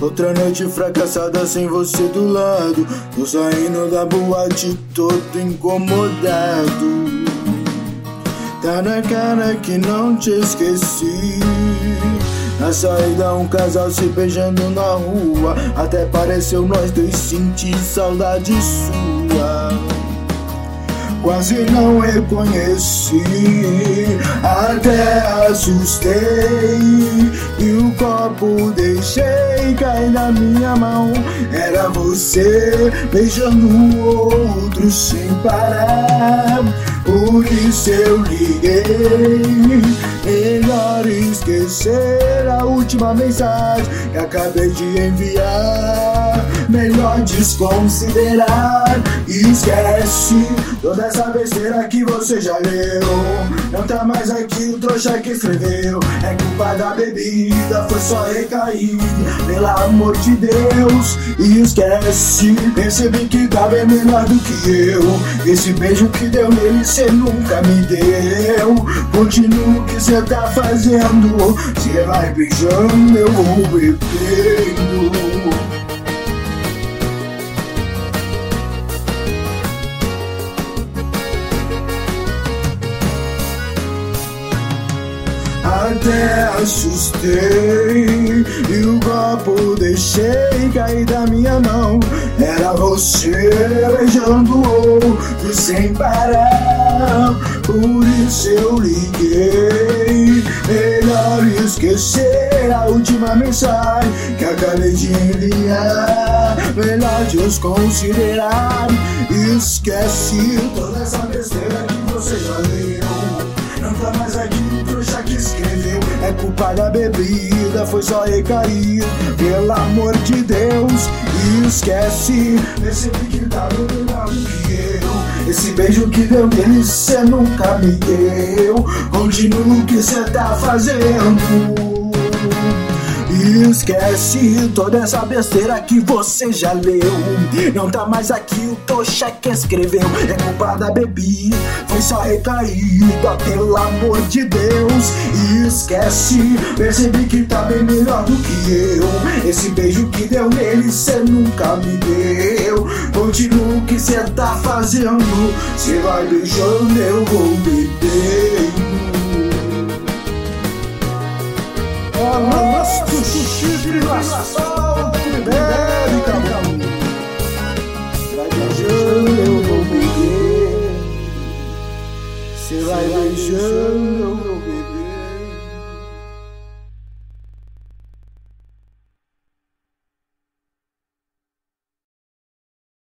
Outra noite fracassada sem você do lado. Tô saindo da boate todo incomodado. Tá na cara que não te esqueci. Na saída, um casal se beijando na rua. Até pareceu nós dois sentir saudade sua. Quase não reconheci, até assustei. E o copo deixei cair na minha mão. Era você beijando o outro sem parar. Por isso eu liguei. Melhor esquecer a última mensagem que acabei de enviar. Melhor desconsiderar. Esquece toda essa besteira que você já leu. Não tá mais aqui o trouxa que escreveu. É culpa da bebida, foi só recair. Pelo amor de Deus, esquece. Percebi que tá bem melhor do que eu. Esse beijo que deu nele, cê nunca me deu. Continua o que cê tá fazendo. Cê vai beijando, eu vou bebendo. Até assustei e o copo deixei cair da minha mão. Era você beijando o outro sem parar. Por isso eu liguei. Melhor esquecer a última mensagem que acabei de enviar. Melhor desconsiderar. Esquece toda essa besteira que você já leu. Não tá mais aqui É culpa da bebida, foi só recair. Pelo amor de Deus, esquece. Percebi que tá melhor que eu. Esse beijo que deu nele, cê nunca me deu. Continua o que cê tá fazendo. Esquece toda essa besteira que você já leu. Não tá mais aqui o Tocha que escreveu. É culpa da bebida, foi só recaída, pelo amor de Deus. Esquece, percebi que tá bem melhor do que eu. Esse beijo que deu nele, cê nunca me deu. Continua o que cê tá fazendo. Cê vai beijando, eu vou bebendo. 在旋。